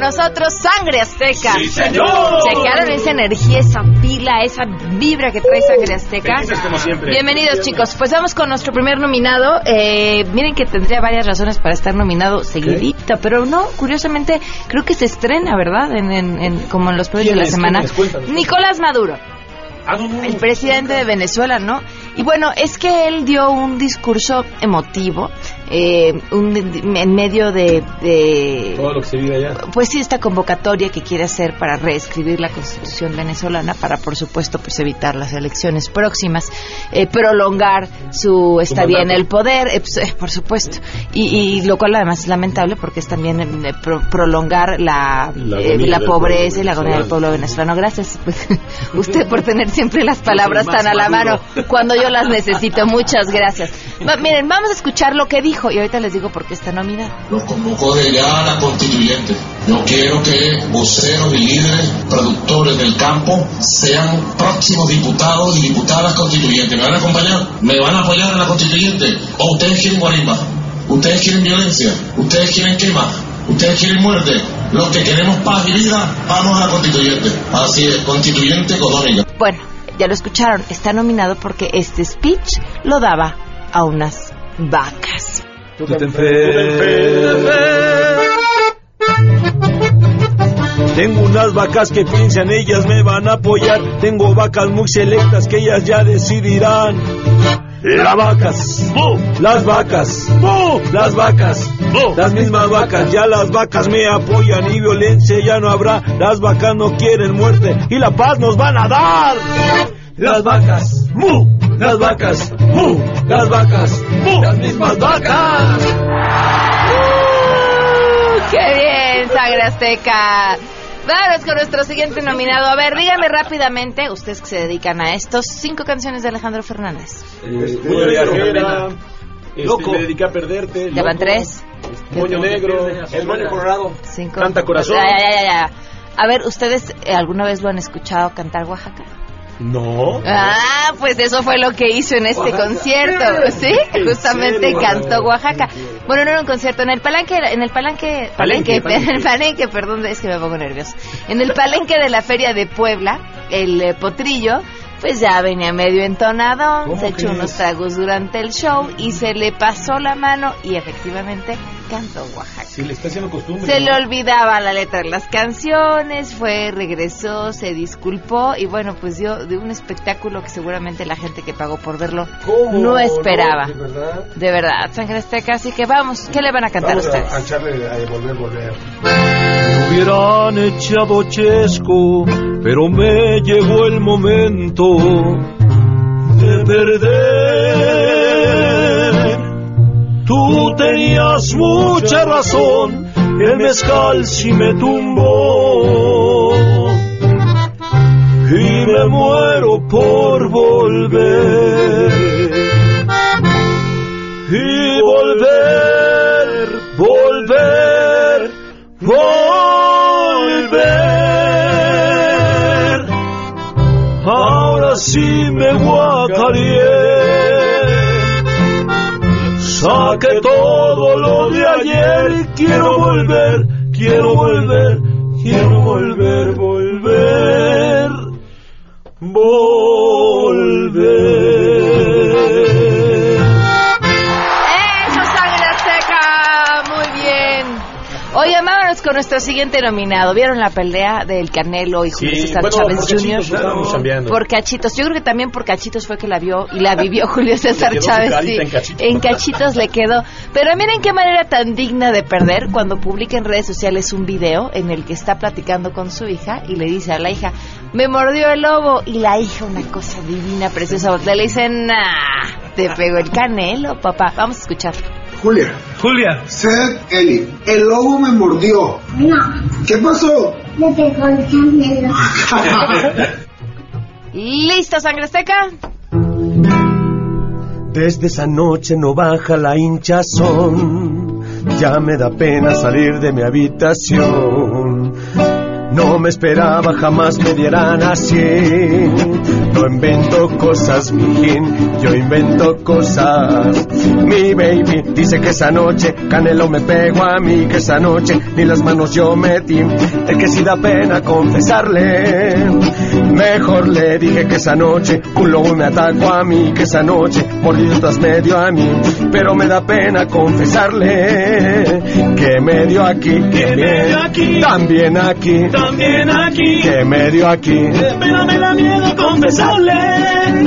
Con nosotros Sangre Azteca. ¡Sí, señor! Chequearon esa energía, esa pila, esa vibra que trae Sangre Azteca. Felices como siempre. Bienvenidos, chicos. Pues vamos con nuestro primer nominado. Eh, miren que tendría varias razones para estar nominado seguidito, pero no, curiosamente, creo que se estrena, ¿verdad? En, en- en- como en los premios de la semana. Nicolás Maduro. Ah, no, no, El presidente de Venezuela, ¿no? Y bueno, es que él dio un discurso emotivo eh, un- en medio de, de Todo lo que se vive allá. pues sí, esta convocatoria que quiere hacer para reescribir la constitución venezolana para, por supuesto, pues evitar las elecciones próximas, eh, prolongar su estadía en el poder, eh, pues, eh, por supuesto, y, y lo cual además es lamentable porque es también eh, pro- prolongar la, La pobreza y la agonía del pueblo venezolano. Gracias, pues, usted por tener siempre las palabras tan a la mano. Cuando yo las necesito. Muchas gracias. Va, miren, vamos a escuchar lo que dijo y ahorita les digo por qué está nominado. Los convocó de ya a la constituyente. Yo quiero que voceros y líderes, productores del campo, sean próximos diputados y diputadas constituyentes. ¿Me van a acompañar? ¿Me van a apoyar en la constituyente? ¿O ustedes quieren guarimba? ¿Ustedes quieren violencia? ¿Ustedes quieren quema? ¿Ustedes quieren muerte? Los que queremos paz y vida, vamos a la constituyente. Así es, constituyente económica. Bueno, ya lo escucharon, está nominado porque este speech lo daba a unas vacas. Tengo unas vacas que piensan ellas me van a apoyar. Tengo vacas muy selectas que ellas ya decidirán. Las vacas, las vacas, las vacas, las mismas vacas, ya las vacas me apoyan y violencia ya no habrá. Las vacas no quieren muerte y la paz nos van a dar. Las vacas, mu, las vacas, mu, las vacas, mu, las mismas vacas. ¡Qué bien, Sangre Azteca! Vámonos con nuestro siguiente nominado. A ver, díganme rápidamente, ustedes que se dedican a estos, cinco canciones de Alejandro Fernández. Moño negro, Loco. me dediqué a perderte. Ya van loco. tres. Moño negro, el moño colorado. Cinco. Canta corazón. Ya, ya, ya, ya. A ver, ¿ustedes eh, alguna vez lo han escuchado cantar Oaxaca? No. Ah, pues eso fue lo que hizo en este Oaxaca. concierto, ¿sí? ¿En Justamente serio? cantó Oaxaca. Bueno, no era un concierto, en el palenque, en el palenque, Palenque, palenque. en el palenque, perdón, es que me pongo nervioso. En el palenque de la Feria de Puebla, el eh, potrillo, pues ya venía medio entonado, ¿Cómo se echó unos tragos durante el show y se le pasó la mano y efectivamente cantó Oaxaca. Sí, le está haciendo costumbre. Se ¿no? le olvidaba la letra de las canciones, fue, regresó, se disculpó y bueno, pues dio de un espectáculo que seguramente la gente que pagó por verlo ¿Cómo? no esperaba. ¿De verdad? De verdad, sangre azteca, así que vamos, ¿qué le van a cantar Vamos ustedes? a, a echarle a devolver, volver. Me hubieran echado chesco, pero me llegó el momento de perder. Tú tenías mucha razón, el mezcal sí me tumbó. Y me muero por volver. Y volver, volver, volver. Ahora sí me guacareé. Saque todo lo de ayer. Quiero volver, quiero volver, quiero volver, volver. Volver. Con nuestro siguiente nominado. ¿Vieron la pelea del Canelo y Julio Sí, César bueno, Chávez Jr.? Por cachitos. Yo creo que también por cachitos fue que la vio y la vivió Julio César Chávez. sí. en cachitos. En cachitos le quedó. Pero miren qué manera tan digna de perder cuando publica en redes sociales un video en el que está platicando con su hija y le dice a la hija, me mordió el lobo. Y la hija, una cosa divina, preciosa, le dice, nah, te pegó el canelo, papá. Vamos a escuchar. Julia, Julia, Seth, Eli, el lobo me mordió. No, ¿Qué pasó? me pegó el canelo. ¿Listo, sangre azteca? Desde esa noche no baja la hinchazón. Ya me da pena salir de mi habitación. No me esperaba jamás me dieran así. No invento cosas, mijín, yo invento cosas. Mi baby dice que esa noche Canelo me pegó a mí, que esa noche ni las manos yo metí. El que sí da pena confesarle. Mejor le dije que esa noche un lobo me atacó a mí, que esa noche mordió tras medio a mí. Pero me da pena confesarle que me dio aquí, que me dio aquí, también aquí, también aquí, que me dio aquí. Pero me da miedo confesarle. Ay,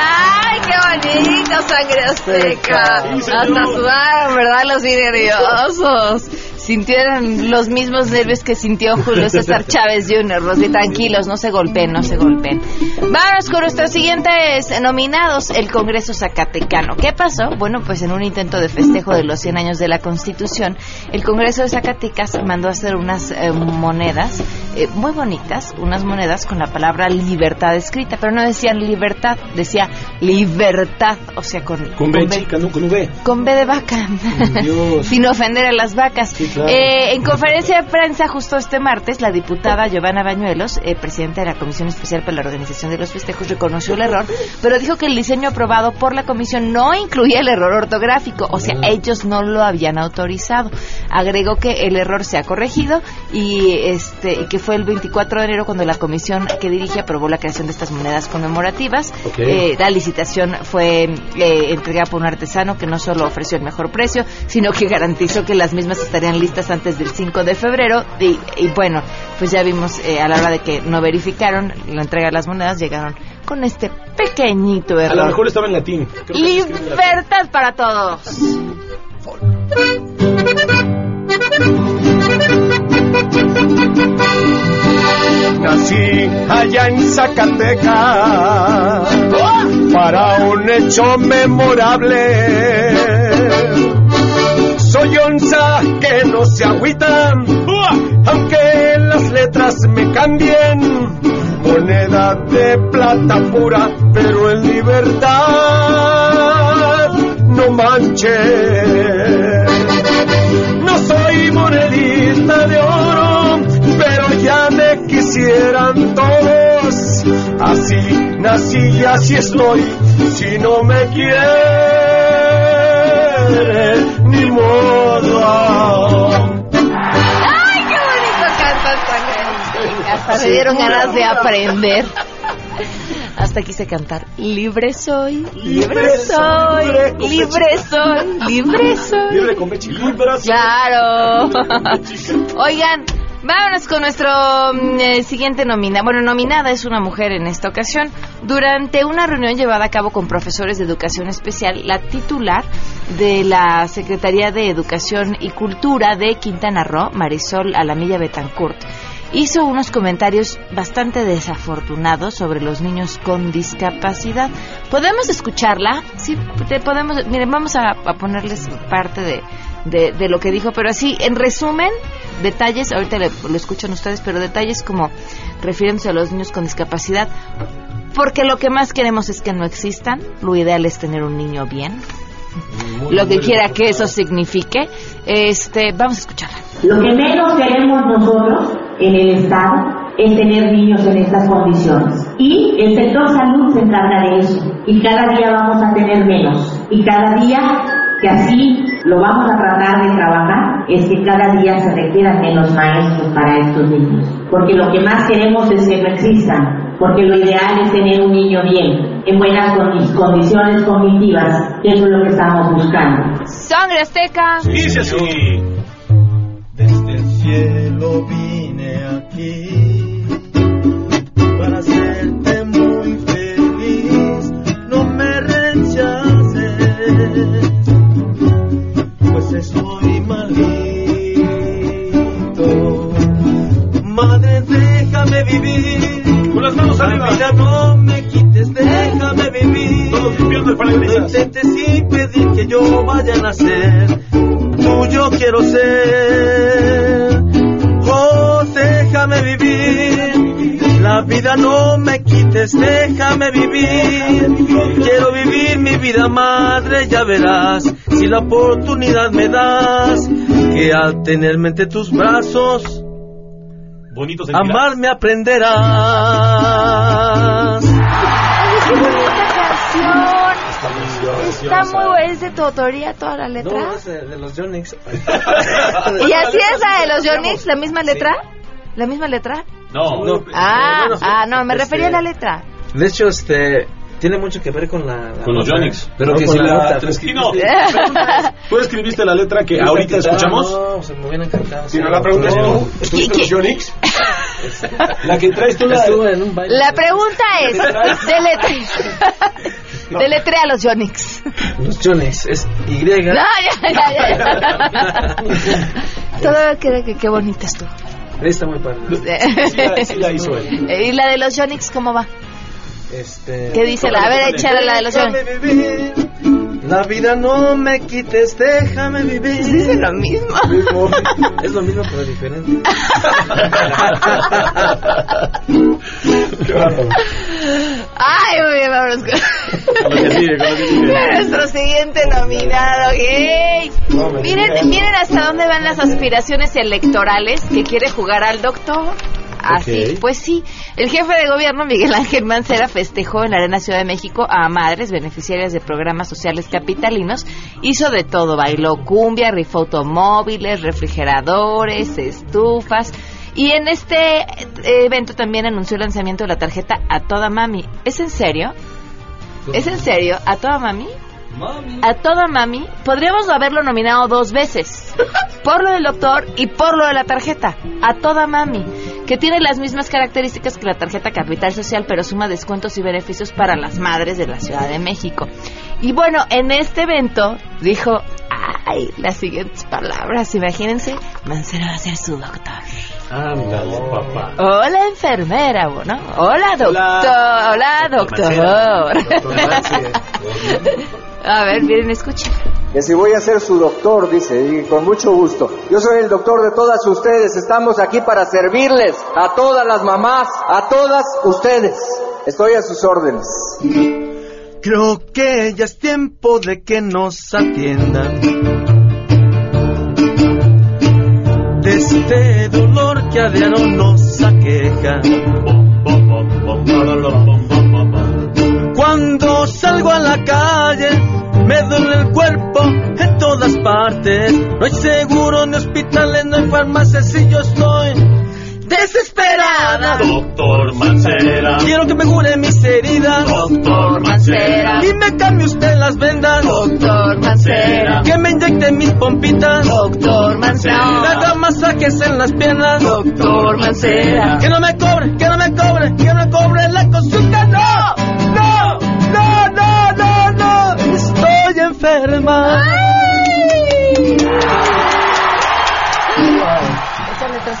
¡Ay, qué bonito, sangre azteca! Hasta sudaron, ¿verdad? Los nerviosos. Sintieron los mismos nervios que sintió Julio César Chávez Jr. Rosy, tranquilos, no se golpeen, no se golpeen. Vamos con nuestros siguientes nominados, el Congreso Zacatecano. ¿Qué pasó? Bueno, pues en un intento de festejo de los 100 años de la Constitución, el Congreso de Zacatecas mandó a hacer unas eh, monedas eh, muy bonitas, unas monedas con la palabra libertad escrita, pero no decían libertad, decía libertad, o sea, con, Con B, chica, no con V. con B de vaca, Dios. sin ofender a las vacas. Sí, claro. Eh, en conferencia de prensa justo este martes, la diputada Giovanna Bañuelos, eh, presidenta de la Comisión Especial para la Organización de los Festejos, reconoció el error, pero dijo que el diseño aprobado por la comisión no incluía el error ortográfico, o sea, ellos no lo habían autorizado. Agregó que el error se ha corregido y este y que fue el 24 de enero cuando la comisión que dirige aprobó la creación de estas monedas conmemorativas. Eh, la licitación fue eh, entregada por un artesano que no solo ofreció el mejor precio, sino que garantizó que las mismas estarían listas antes del 5 de febrero. Y, y bueno, pues ya vimos eh, a la hora de que no verificaron la entrega de las monedas, llegaron con este pequeñito A lo error. mejor estaba en latín. En. Libertad para todos. Nací allá en Zacatecas para un hecho memorable. Soy onza que no se agüita, aunque las letras me cambien. Moneda de plata pura, pero en libertad no manches. No soy monedita de oro, pero ya me quisieran todos así, así estoy. Si no me ni modo. ¡Ay, qué bonito cantas, Juan! Hasta me dieron ganas de aprender. Hasta quise cantar. Libre soy, libre soy, libre soy, libre soy. Libre con. Libre Claro. Oigan, vámonos con nuestro mm, eh, siguiente nominada. Bueno, nominada es una mujer en esta ocasión. Durante una reunión llevada a cabo con profesores de educación especial, la titular de la Secretaría de Educación y Cultura de Quintana Roo, Marisol Alamilla Betancourt, hizo unos comentarios bastante desafortunados sobre los niños con discapacidad. ¿Podemos escucharla? Sí, podemos. Miren, vamos a, a ponerles parte de, de, de lo que dijo, pero así, en resumen, detalles, ahorita le- lo escuchan ustedes, pero detalles como refiriéndose a los niños con discapacidad, porque lo que más queremos es que no existan, lo ideal es tener un niño bien, lo que quiera que eso signifique. Este, vamos a escucharla. Lo que menos queremos nosotros en el Estado es tener niños en estas condiciones. Y el sector salud se encarga de eso. Y cada día vamos a tener menos. Y cada día que así lo vamos a tratar de trabajar es que cada día se requieran menos maestros para estos niños. Porque lo que más queremos es que no existan. Porque lo ideal es tener un niño bien, en buenas condi- condiciones cognitivas, que eso es lo que estamos buscando. Sangre Azteca. Dice así. Desde el cielo vine aquí Madre, déjame vivir. Con las manos La arriba. vida no me quites, déjame vivir. Todos limpiando el No parabrisas. intentes impedir que yo vaya a nacer. Tuyo quiero ser. Oh, déjame vivir. La vida no me quites, déjame vivir. Quiero vivir mi vida, madre, ya verás. Si la oportunidad me das, que al tenerme entre tus brazos, Bonito sentirás. amarme aprenderás. ¡Qué bonita canción! Está muy buena. ¿Es de tu autoría toda la letra? No, es de, de los Jonix. ¿Y así es la de los Yonix? ¿La misma letra? ¿La misma letra? No, No. Ah, ah, no, me este, refería a la letra. De hecho, este tiene mucho que ver con la, la Con los Yonix. Pero No, que si la la, nota. tres- Sí, no. ¿Tú escribiste la letra que ahorita escuchamos? No, se me hubieran encantado. Sí, no, la pregunta es. ¿tú ¿estuviste en los Yonix? La que traes tú la... Estuve en un baile. La pregunta es, deletre... deletrea a los Yonix. Los Jonix es Y. No, ya, ya, ya. ya. Todo cree que qué bonita estuvo. Está muy padre. Sí la, sí la hizo él. ¿Y la de los Yonix cómo va? Este, ¿Qué dice la? A ver, échale la de los vivir. La vida no me quites, déjame vivir. Dice lo mismo. Es lo mismo pero diferente. Ay, muy bien, vámonos con... Nuestro siguiente nominado. Me Miren, miren hasta dónde van las aspiraciones electorales que quiere jugar al doctor. Así, Ok. pues sí. El jefe de gobierno, Miguel Ángel Mancera, festejó en la Arena Ciudad de México a madres beneficiarias de programas sociales capitalinos. Hizo de todo, bailó cumbia, rifó automóviles, refrigeradores, estufas. Y en este evento también anunció el lanzamiento de la tarjeta A Toda Mami. ¿Es en serio? ¿Es en serio? ¿A Toda Mami? A Toda Mami. Podríamos haberlo nominado dos veces. Por lo del doctor y por lo de la tarjeta. A Toda Mami. Que tiene las mismas características que la tarjeta Capital Social, pero suma descuentos y beneficios para las madres de la Ciudad de México. Y bueno, en este evento dijo, ay, las siguientes palabras. Imagínense, Mancera va a ser su doctor. Ándale, papá. Hola enfermera, bueno. Hola doctor. Hola, doctor. a ver, miren, escuchen. Que si voy a ser su doctor, dice, y con mucho gusto. Yo soy el doctor de todas ustedes, estamos aquí para servirles, a todas las mamás, a todas ustedes. Estoy a sus órdenes. Creo que ya es tiempo de que nos atiendan este dolor que a diario nos aqueja. Cuando salgo a la calle, me duele el cuerpo en todas partes. No hay seguro, ni hospitales, no hay farmacias, si yo estoy desesperada. Doctor Mancera. Quiero que me cure mis heridas. Doctor Mancera. Y me cambie usted las vendas. Doctor Mancera. Que me inyecte mis pompitas. Doctor Mancera. Me haga masajes en las piernas. Doctor Mancera. Que no me cobre, que no me cobre, que no me cobre la consulta. ¡No! ¡No! ¡No, no, no, no! Estoy enferma.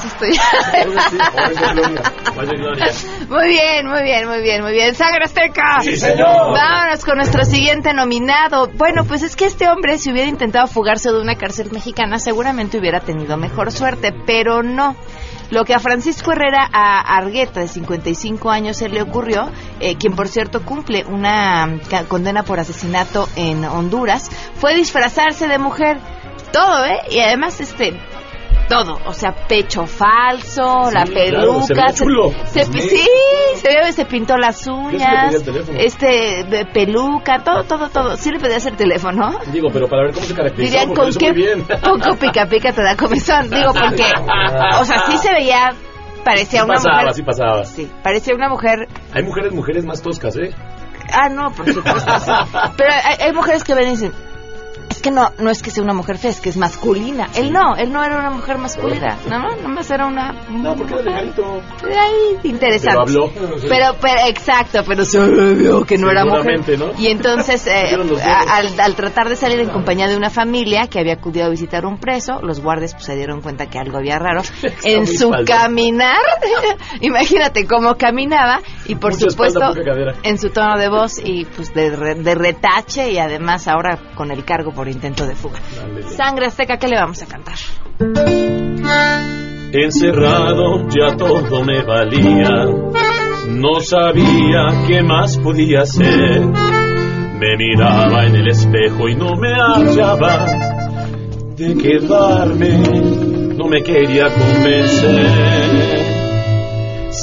Estoy. Muy bien, muy bien, muy bien, muy bien. Sangre Azteca. Sí, señor. Vámonos con nuestro siguiente nominado. Bueno, pues es que este hombre, si hubiera intentado fugarse de una cárcel mexicana, seguramente hubiera tenido mejor suerte, pero no. Lo que a Francisco Herrera a Argueta, de 55 años, se le ocurrió, eh, quien por cierto cumple una ca- condena por asesinato en Honduras, fue disfrazarse de mujer. Todo, ¿eh? Y además, este, todo, o sea, pecho falso, la claro, peluca, se veía chulo. se- Sí. sí, se, ve, se pintó las Yo sí le uñas, pedí el teléfono. este, de peluca, todo, todo, todo. Sí le pedías el teléfono. Digo, pero para ver cómo se caracteriza. Dirían con qué poco pica pica te da comezón. Digo, porque, o sea, sí se veía, parecía Sí una pasaba, mujer. sí pasaba. Sí, parecía una mujer. Hay mujeres, mujeres más toscas, ¿eh? Ah, no, por supuesto. sí. Pero hay, hay mujeres que ven y dicen. Es que no, no es que sea una mujer fea, es que es masculina. Él no, él no era una mujer masculina. No, no, nomás era una. No, porque era delgadito. Ay, interesante. Pero habló. Pero, pero, exacto, pero se vio que no era mujer. ¿no? Y entonces, eh, al, al tratar de salir en compañía de una familia que había acudido a visitar un preso, los guardias pues, se dieron cuenta que algo había raro. en su falso. caminar, imagínate cómo caminaba, y por Mucha supuesto, espalda, en su tono de voz y pues de, re- de retache, y además ahora con el cargo por intento de fuga. Sangre Azteca, ¿qué le vamos a cantar? Encerrado ya todo me valía. No sabía qué más podía hacer. Me miraba en el espejo y no me hallaba de quedarme. No me quería convencer.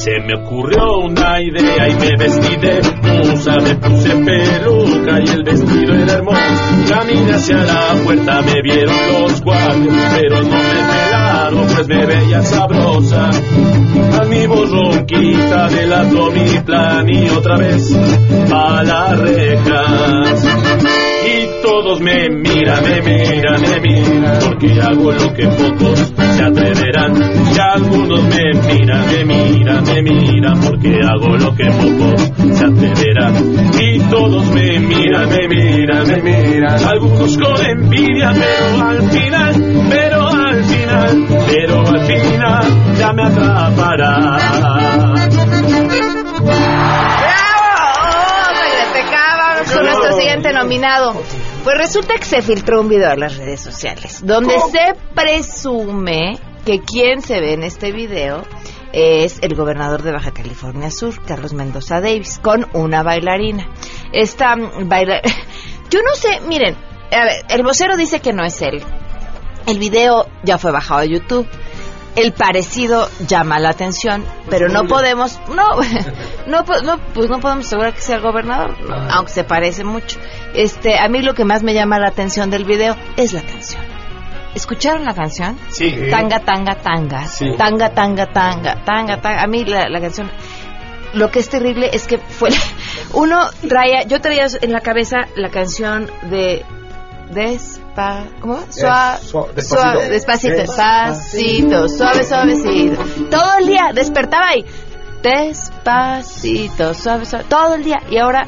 Se me ocurrió una idea y me vestí de musa, me puse peluca y el vestido era hermoso. Caminé hacia la puerta, me vieron los guardias, pero no me pelaron, pues me veía sabrosa. A mi voz ronquita delató mi plan y otra vez a las rejas. Todos me miran, me miran, me miran, porque hago lo que pocos se atreverán. Y algunos me miran, me miran, me miran, porque hago lo que pocos se atreverán. Y todos me miran, me miran, me miran, algunos con envidia, pero al final, pero al final, pero al final ya me atraparán. ¡Bravo! Vamos con nuestro siguiente nominado. Pues resulta que se filtró un video a las redes sociales donde se presume que quien se ve en este video es el gobernador de Baja California Sur, Carlos Mendoza Davis, con una bailarina. Esta bailarina... Yo no sé, miren, a ver, el vocero dice que no es él. El video ya fue bajado a YouTube. El parecido llama la atención, pero no podemos, no, no, no, pues no podemos asegurar que sea el gobernador, no, aunque se parece mucho. Este, a mí lo que más me llama la atención del video es la canción. ¿Escucharon la canción? Sí. Tanga, tanga, tanga. Sí. Tanga, tanga, tanga. Tanga, tanga. A mí la, la canción. Lo que es terrible es que fue. Uno traía. Yo traía en la cabeza la canción de. Despa. ¿Cómo? va? Sua- su- despacito. suave, despacito. Despacito. Suave, suavecito. Todo el día despertaba ahí. Despacito. Suave, suave. Todo el día. Y ahora.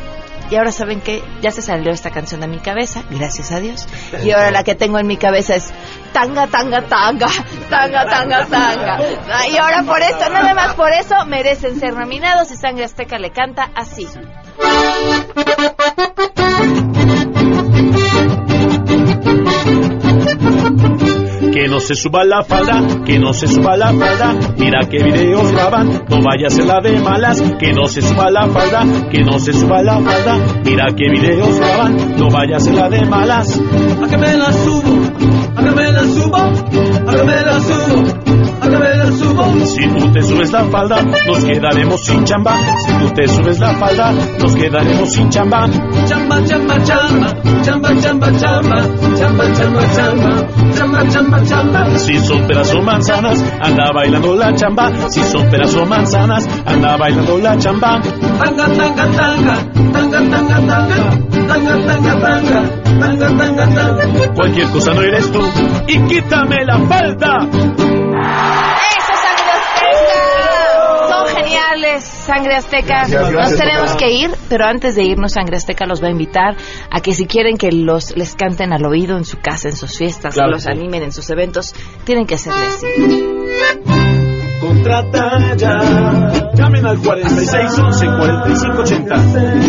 Y ahora saben que ya se salió esta canción de mi cabeza, gracias a Dios. Y ahora la que tengo en mi cabeza es tanga, tanga, tanga, tanga, tanga, tanga. Y ahora por eso, nada más por eso, merecen ser nominados y Sangre Azteca le canta así. Que no se suba la falda, que no se suba la falda. Mira qué videos graban, no vaya a ser la de malas. Que no se suba la falda, que no se suba la falda. Mira qué videos graban, no vaya a ser la de malas. A que me la subo, a que me la subo, a que me la subo, a que me la subo. Si tú te subes la falda, nos quedaremos sin chamba. Si tú te subes la falda, nos quedaremos sin chamba. Chamba chamba, chamba, chamba, chamba, chamba, chamba, chamba, chamba, chamba, chamba, chamba. Si son peras o manzanas, anda bailando la chamba. Si son peras o manzanas, anda bailando la chamba. Tanga, tanga, tanga, tanga, tanga, tanga, tanga, tanga, tanga, tanga, tanga, tanga. Cualquier cosa no eres tú. Y quítame la falda. ¡Eso, Sangre Azteca! Son Sangre Azteca. Gracias, Nos gracias, tenemos que ir, pero antes de irnos, Sangre Azteca los va a invitar a que si quieren que los les canten al oído en su casa, en sus fiestas, Claro, que los sí. animen en sus eventos, tienen que hacerle así. Contrata ya. Llamen al 4611 4580.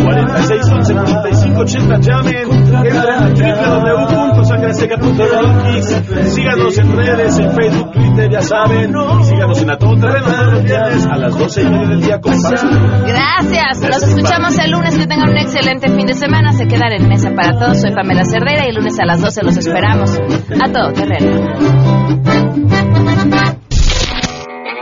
4611 4580. Llamen. Www.sangreseca.mx. Síganos en redes, en Facebook, Twitter, ya saben. Y síganos en A Todo Terreno los viernes a las 12 y media del día con. Gracias. Nos escuchamos el lunes. Que tengan un excelente fin de semana. Se quedan en mesa para todos. Soy Pamela Cerdera y el lunes a las 12 los esperamos. A todo terreno.